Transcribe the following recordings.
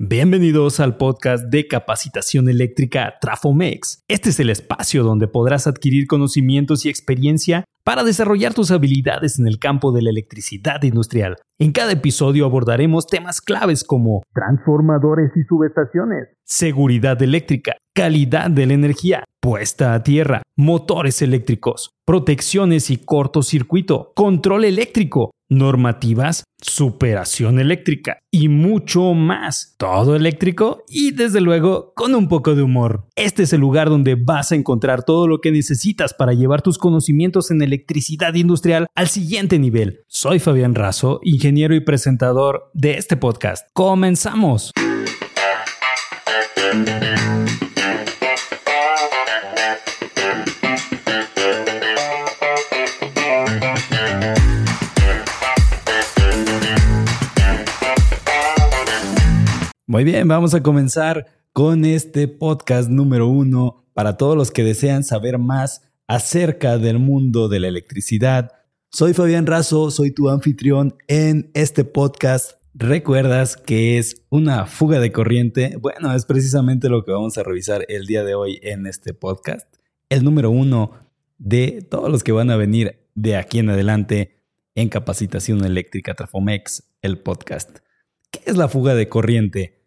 Bienvenidos al podcast de capacitación eléctrica Trafomex. Este es el espacio donde podrás adquirir conocimientos y experiencia para desarrollar tus habilidades en el campo de la electricidad industrial. En cada episodio abordaremos temas claves como transformadores y subestaciones, seguridad eléctrica, calidad de la energía, puesta a tierra, motores eléctricos, protecciones y cortocircuito, control eléctrico, normativas, superación eléctrica y mucho más. Todo eléctrico y desde luego con un poco de humor. Este es el lugar donde vas a encontrar todo lo que necesitas para llevar tus conocimientos en electricidad industrial al siguiente nivel. Soy Fabián Razo, ingeniero y presentador de este podcast. Comenzamos. Muy bien, vamos a comenzar con este podcast número uno para todos los que desean saber más acerca del mundo de la electricidad. Soy Fabián Razo, soy tu anfitrión en este podcast. ¿Recuerdas que es una fuga de corriente? Bueno, es precisamente lo que vamos a revisar el día de hoy en este podcast. El número uno de todos los que van a venir de aquí en adelante en Capacitación Eléctrica Trafomex, el podcast. ¿Qué es la fuga de corriente?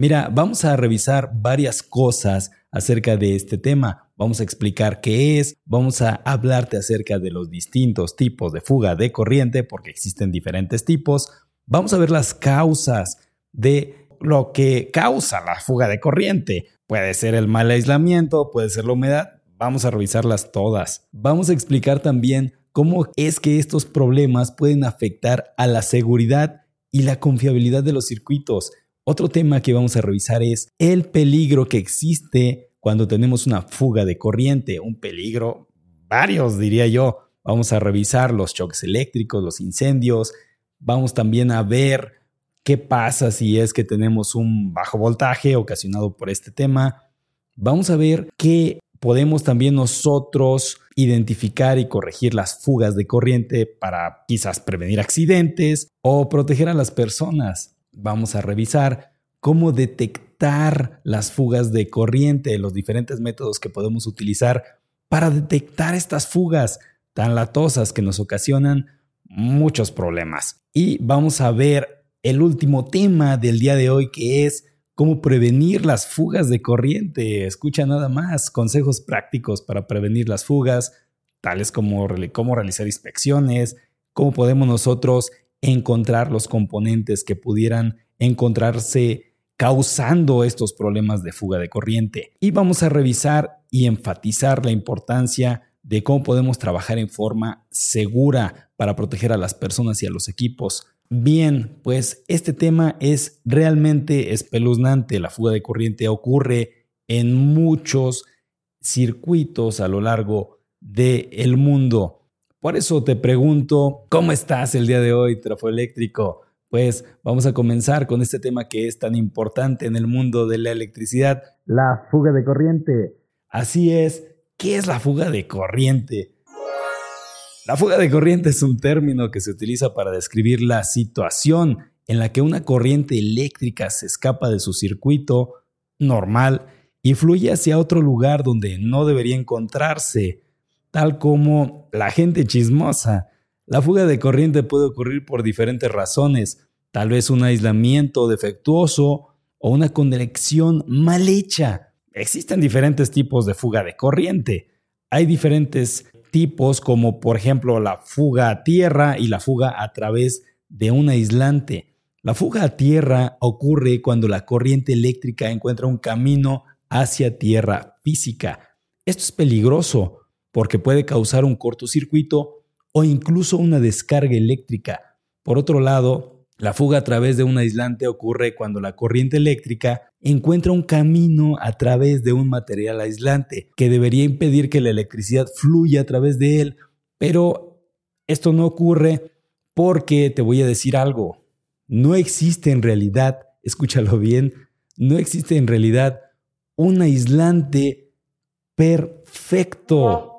Mira, vamos a revisar varias cosas acerca de este tema. Vamos a explicar qué es, vamos a hablarte acerca de los distintos tipos de fuga de corriente, porque existen diferentes tipos. Vamos a ver las causas de lo que causa la fuga de corriente. Puede ser el mal aislamiento, puede ser la humedad. Vamos a revisarlas todas. Vamos a explicar también cómo es que estos problemas pueden afectar a la seguridad y la confiabilidad de los circuitos. Otro tema que vamos a revisar es el peligro que existe cuando tenemos una fuga de corriente, un peligro, varios diría yo. Vamos a revisar los choques eléctricos, los incendios, vamos también a ver qué pasa si es que tenemos un bajo voltaje ocasionado por este tema. Vamos a ver qué podemos también nosotros identificar y corregir las fugas de corriente para quizás prevenir accidentes o proteger a las personas vamos a revisar cómo detectar las fugas de corriente, los diferentes métodos que podemos utilizar para detectar estas fugas tan latosas que nos ocasionan muchos problemas. Y vamos a ver el último tema del día de hoy que es cómo prevenir las fugas de corriente. Escucha nada más consejos prácticos para prevenir las fugas, tales como cómo realizar inspecciones, cómo podemos nosotros encontrar los componentes que pudieran encontrarse causando estos problemas de fuga de corriente. Y vamos a revisar y enfatizar la importancia de cómo podemos trabajar en forma segura para proteger a las personas y a los equipos. Bien, pues este tema es realmente espeluznante. La fuga de corriente ocurre en muchos circuitos a lo largo del mundo. Por eso te pregunto, ¿cómo estás el día de hoy, Trafoeléctrico? Pues vamos a comenzar con este tema que es tan importante en el mundo de la electricidad, la fuga de corriente. Así es, ¿qué es la fuga de corriente? La fuga de corriente es un término que se utiliza para describir la situación en la que una corriente eléctrica se escapa de su circuito normal y fluye hacia otro lugar donde no debería encontrarse tal como la gente chismosa. La fuga de corriente puede ocurrir por diferentes razones, tal vez un aislamiento defectuoso o una conexión mal hecha. Existen diferentes tipos de fuga de corriente. Hay diferentes tipos como por ejemplo la fuga a tierra y la fuga a través de un aislante. La fuga a tierra ocurre cuando la corriente eléctrica encuentra un camino hacia tierra física. Esto es peligroso porque puede causar un cortocircuito o incluso una descarga eléctrica. Por otro lado, la fuga a través de un aislante ocurre cuando la corriente eléctrica encuentra un camino a través de un material aislante que debería impedir que la electricidad fluya a través de él, pero esto no ocurre porque te voy a decir algo, no existe en realidad, escúchalo bien, no existe en realidad un aislante perfecto.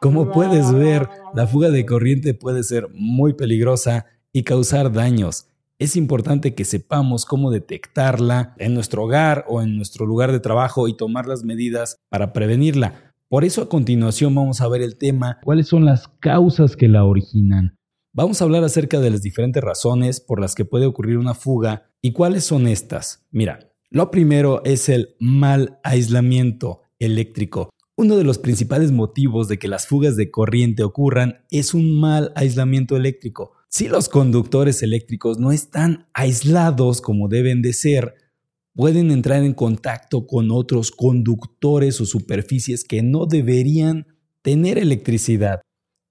Como puedes ver, la fuga de corriente puede ser muy peligrosa y causar daños. es importante que sepamos cómo detectarla en nuestro hogar o en nuestro lugar de trabajo y tomar las medidas para prevenirla. Por eso a continuación vamos a ver el tema, cuáles son las causas que la originan. Vamos a hablar acerca de las diferentes razones por las que puede ocurrir una fuga y cuáles son estas. Mira, lo primero es el mal aislamiento eléctrico. Uno de los principales motivos de que las fugas de corriente ocurran es un mal aislamiento eléctrico. Si los conductores eléctricos no están aislados como deben de ser, pueden entrar en contacto con otros conductores o superficies que no deberían tener electricidad,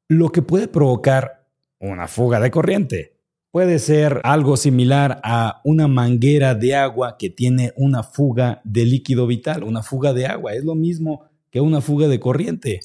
lo que puede provocar una fuga de corriente. Puede ser algo similar a una manguera de agua que tiene una fuga de líquido vital, una fuga de agua. Es lo mismo que una fuga de corriente.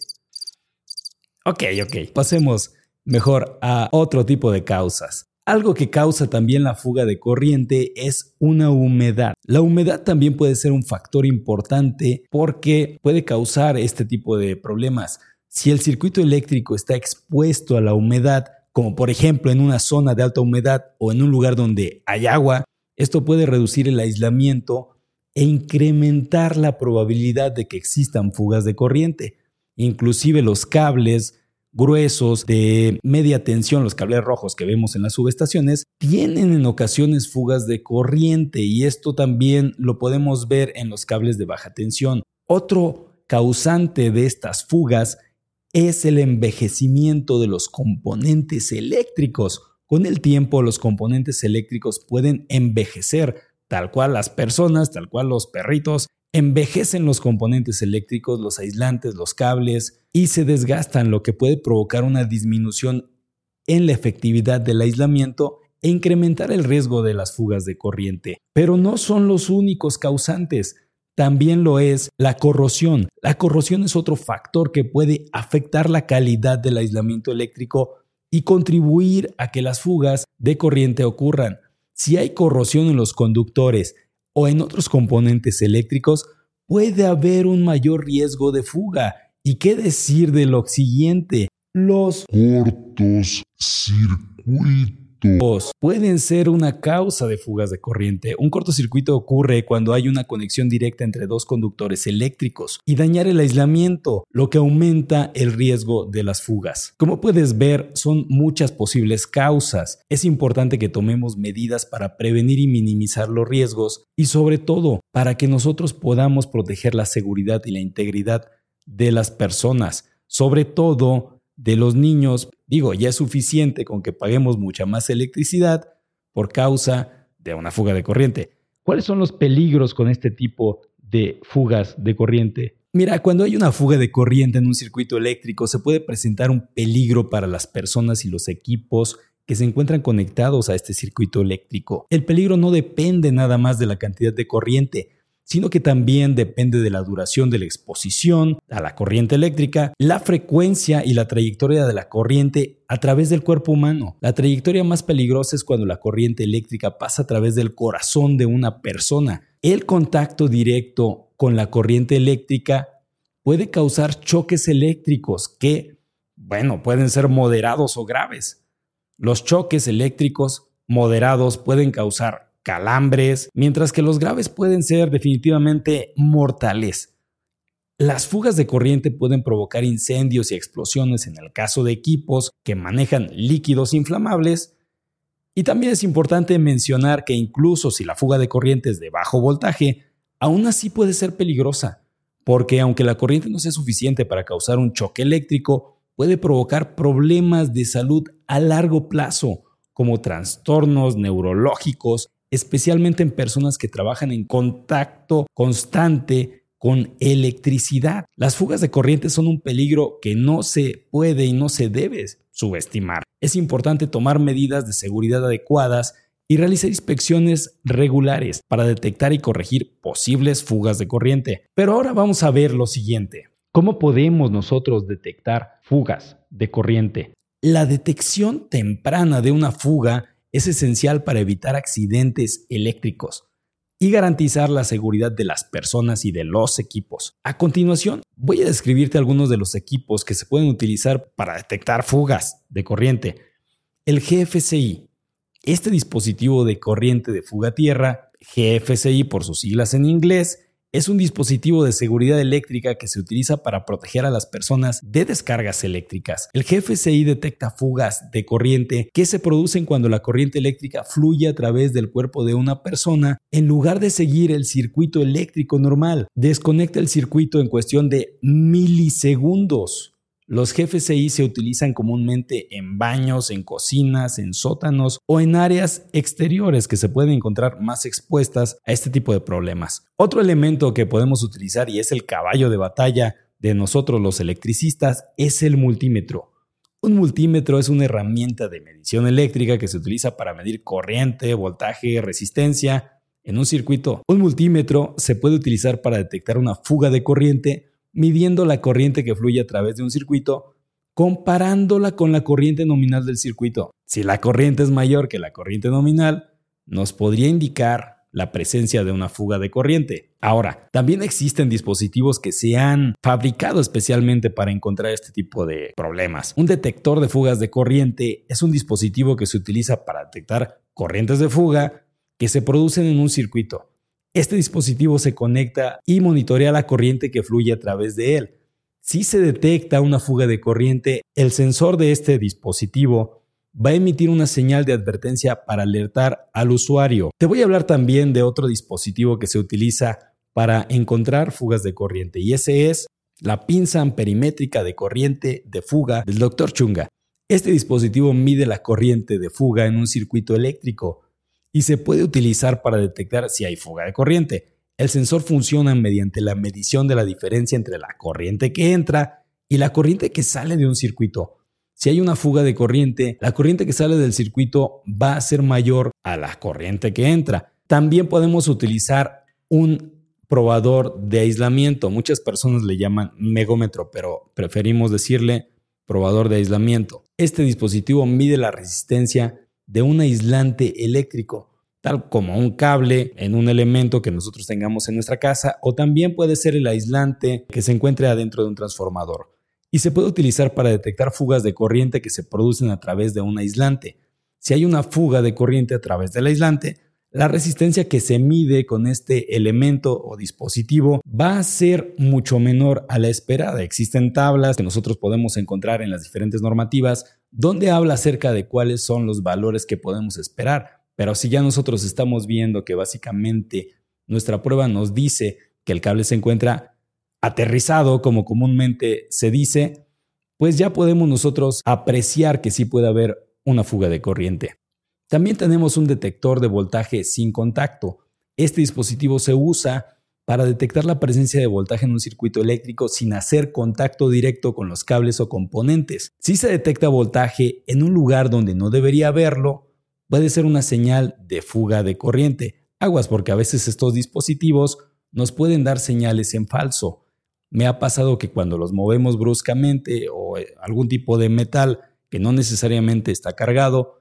Ok, ok. Pasemos mejor a otro tipo de causas. Algo que causa también la fuga de corriente es una humedad. La humedad también puede ser un factor importante porque puede causar este tipo de problemas. Si el circuito eléctrico está expuesto a la humedad, como por ejemplo en una zona de alta humedad o en un lugar donde hay agua, esto puede reducir el aislamiento e incrementar la probabilidad de que existan fugas de corriente. Inclusive los cables gruesos de media tensión, los cables rojos que vemos en las subestaciones, tienen en ocasiones fugas de corriente y esto también lo podemos ver en los cables de baja tensión. Otro causante de estas fugas es el envejecimiento de los componentes eléctricos. Con el tiempo los componentes eléctricos pueden envejecer, tal cual las personas, tal cual los perritos, envejecen los componentes eléctricos, los aislantes, los cables y se desgastan, lo que puede provocar una disminución en la efectividad del aislamiento e incrementar el riesgo de las fugas de corriente. Pero no son los únicos causantes. También lo es la corrosión. La corrosión es otro factor que puede afectar la calidad del aislamiento eléctrico y contribuir a que las fugas de corriente ocurran. Si hay corrosión en los conductores o en otros componentes eléctricos, puede haber un mayor riesgo de fuga. ¿Y qué decir de lo siguiente? Los cortos circuitos pueden ser una causa de fugas de corriente. Un cortocircuito ocurre cuando hay una conexión directa entre dos conductores eléctricos y dañar el aislamiento, lo que aumenta el riesgo de las fugas. Como puedes ver, son muchas posibles causas. Es importante que tomemos medidas para prevenir y minimizar los riesgos y sobre todo para que nosotros podamos proteger la seguridad y la integridad de las personas, sobre todo de los niños, digo, ya es suficiente con que paguemos mucha más electricidad por causa de una fuga de corriente. ¿Cuáles son los peligros con este tipo de fugas de corriente? Mira, cuando hay una fuga de corriente en un circuito eléctrico se puede presentar un peligro para las personas y los equipos que se encuentran conectados a este circuito eléctrico. El peligro no depende nada más de la cantidad de corriente, sino que también depende de la duración de la exposición a la corriente eléctrica, la frecuencia y la trayectoria de la corriente a través del cuerpo humano. La trayectoria más peligrosa es cuando la corriente eléctrica pasa a través del corazón de una persona. El contacto directo con la corriente eléctrica puede causar choques eléctricos que, bueno, pueden ser moderados o graves. Los choques eléctricos moderados pueden causar calambres, mientras que los graves pueden ser definitivamente mortales. Las fugas de corriente pueden provocar incendios y explosiones en el caso de equipos que manejan líquidos inflamables. Y también es importante mencionar que incluso si la fuga de corriente es de bajo voltaje, aún así puede ser peligrosa, porque aunque la corriente no sea suficiente para causar un choque eléctrico, puede provocar problemas de salud a largo plazo, como trastornos neurológicos especialmente en personas que trabajan en contacto constante con electricidad. Las fugas de corriente son un peligro que no se puede y no se debe subestimar. Es importante tomar medidas de seguridad adecuadas y realizar inspecciones regulares para detectar y corregir posibles fugas de corriente. Pero ahora vamos a ver lo siguiente. ¿Cómo podemos nosotros detectar fugas de corriente? La detección temprana de una fuga es esencial para evitar accidentes eléctricos y garantizar la seguridad de las personas y de los equipos. A continuación, voy a describirte algunos de los equipos que se pueden utilizar para detectar fugas de corriente. El GFCI, Este dispositivo de corriente de fuga tierra, GFCI por sus siglas en inglés, es un dispositivo de seguridad eléctrica que se utiliza para proteger a las personas de descargas eléctricas. El GFCI detecta fugas de corriente que se producen cuando la corriente eléctrica fluye a través del cuerpo de una persona en lugar de seguir el circuito eléctrico normal. Desconecta el circuito en cuestión de milisegundos. Los GFCI se utilizan comúnmente en baños, en cocinas, en sótanos o en áreas exteriores que se pueden encontrar más expuestas a este tipo de problemas. Otro elemento que podemos utilizar y es el caballo de batalla de nosotros los electricistas es el multímetro. Un multímetro es una herramienta de medición eléctrica que se utiliza para medir corriente, voltaje, resistencia en un circuito. Un multímetro se puede utilizar para detectar una fuga de corriente midiendo la corriente que fluye a través de un circuito, comparándola con la corriente nominal del circuito. Si la corriente es mayor que la corriente nominal, nos podría indicar la presencia de una fuga de corriente. Ahora, también existen dispositivos que se han fabricado especialmente para encontrar este tipo de problemas. Un detector de fugas de corriente es un dispositivo que se utiliza para detectar corrientes de fuga que se producen en un circuito. Este dispositivo se conecta y monitorea la corriente que fluye a través de él. Si se detecta una fuga de corriente, el sensor de este dispositivo va a emitir una señal de advertencia para alertar al usuario. Te voy a hablar también de otro dispositivo que se utiliza para encontrar fugas de corriente y ese es la pinza amperimétrica de corriente de fuga del Dr. Chunga. Este dispositivo mide la corriente de fuga en un circuito eléctrico y se puede utilizar para detectar si hay fuga de corriente. El sensor funciona mediante la medición de la diferencia entre la corriente que entra y la corriente que sale de un circuito. Si hay una fuga de corriente, la corriente que sale del circuito va a ser mayor a la corriente que entra. También podemos utilizar un probador de aislamiento. Muchas personas le llaman megómetro, pero preferimos decirle probador de aislamiento. Este dispositivo mide la resistencia de un aislante eléctrico, tal como un cable en un elemento que nosotros tengamos en nuestra casa, o también puede ser el aislante que se encuentre adentro de un transformador. Y se puede utilizar para detectar fugas de corriente que se producen a través de un aislante. Si hay una fuga de corriente a través del aislante, la resistencia que se mide con este elemento o dispositivo va a ser mucho menor a la esperada. Existen tablas que nosotros podemos encontrar en las diferentes normativas donde habla acerca de cuáles son los valores que podemos esperar. Pero si ya nosotros estamos viendo que básicamente nuestra prueba nos dice que el cable se encuentra aterrizado, como comúnmente se dice, pues ya podemos nosotros apreciar que sí puede haber una fuga de corriente. También tenemos un detector de voltaje sin contacto. Este dispositivo se usa para detectar la presencia de voltaje en un circuito eléctrico sin hacer contacto directo con los cables o componentes. Si se detecta voltaje en un lugar donde no debería haberlo, puede ser una señal de fuga de corriente. Aguas porque a veces estos dispositivos nos pueden dar señales en falso. Me ha pasado que cuando los movemos bruscamente o eh, algún tipo de metal que no necesariamente está cargado,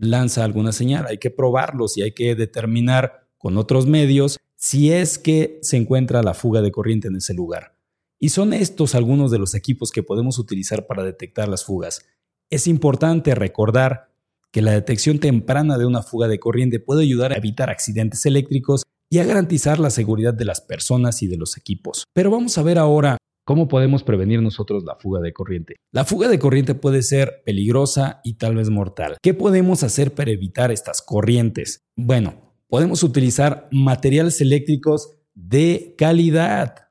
lanza alguna señal. Hay que probarlos y hay que determinar con otros medios si es que se encuentra la fuga de corriente en ese lugar. Y son estos algunos de los equipos que podemos utilizar para detectar las fugas. Es importante recordar que la detección temprana de una fuga de corriente puede ayudar a evitar accidentes eléctricos y a garantizar la seguridad de las personas y de los equipos. Pero vamos a ver ahora ¿Cómo podemos prevenir nosotros la fuga de corriente? La fuga de corriente puede ser peligrosa y tal vez mortal. ¿Qué podemos hacer para evitar estas corrientes? Bueno, podemos utilizar materiales eléctricos de calidad.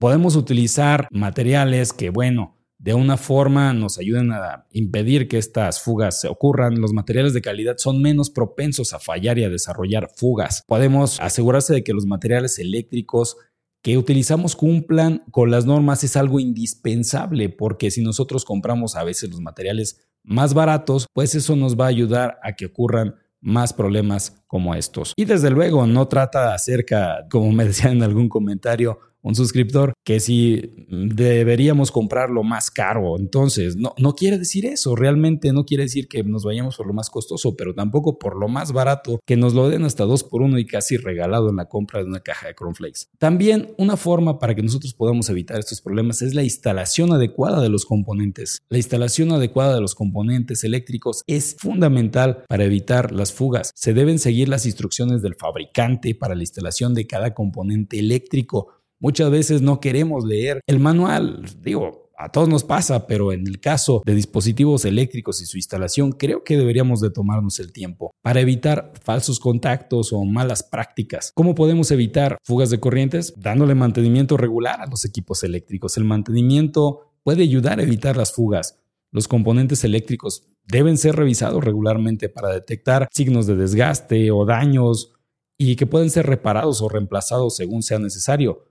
Podemos utilizar materiales que, bueno, de una forma nos ayuden a impedir que estas fugas se ocurran. Los materiales de calidad son menos propensos a fallar y a desarrollar fugas. Podemos asegurarse de que los materiales eléctricos que utilizamos cumplan con las normas es algo indispensable porque si nosotros compramos a veces los materiales más baratos, pues eso nos va a ayudar a que ocurran más problemas como estos. Y desde luego no trata acerca, como me decían en algún comentario, un suscriptor, que si deberíamos comprarlo más caro. Entonces, no, no quiere decir eso. Realmente no quiere decir que nos vayamos por lo más costoso, pero tampoco por lo más barato, que nos lo den hasta dos por uno y casi regalado en la compra de una caja de cornflakes. También una forma para que nosotros podamos evitar estos problemas es la instalación adecuada de los componentes. La instalación adecuada de los componentes eléctricos es fundamental para evitar las fugas. Se deben seguir las instrucciones del fabricante para la instalación de cada componente eléctrico Muchas veces no queremos leer el manual. Digo, a todos nos pasa, pero en el caso de dispositivos eléctricos y su instalación, creo que deberíamos de tomarnos el tiempo para evitar falsos contactos o malas prácticas. ¿Cómo podemos evitar fugas de corrientes? Dándole mantenimiento regular a los equipos eléctricos. El mantenimiento puede ayudar a evitar las fugas. Los componentes eléctricos deben ser revisados regularmente para detectar signos de desgaste o daños y que pueden ser reparados o reemplazados según sea necesario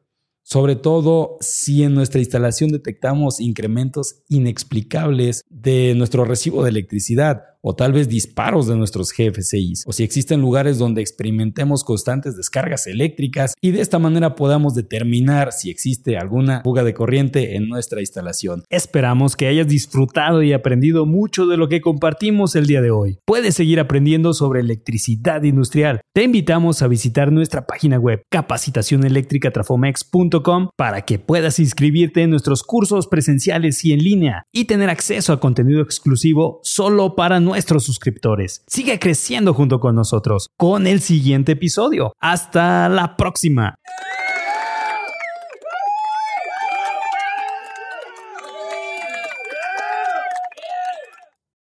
sobre todo si en nuestra instalación detectamos incrementos inexplicables de nuestro recibo de electricidad o tal vez disparos de nuestros GFCIs, o si existen lugares donde experimentemos constantes descargas eléctricas y de esta manera podamos determinar si existe alguna fuga de corriente en nuestra instalación. Esperamos que hayas disfrutado y aprendido mucho de lo que compartimos el día de hoy. Puedes seguir aprendiendo sobre electricidad industrial. Te invitamos a visitar nuestra página web capacitacioneléctricatrafomex.com para que puedas inscribirte en nuestros cursos presenciales y en línea y tener acceso a contenido exclusivo solo para nuestros suscriptores. Sigue creciendo junto con nosotros con el siguiente episodio. Hasta la próxima.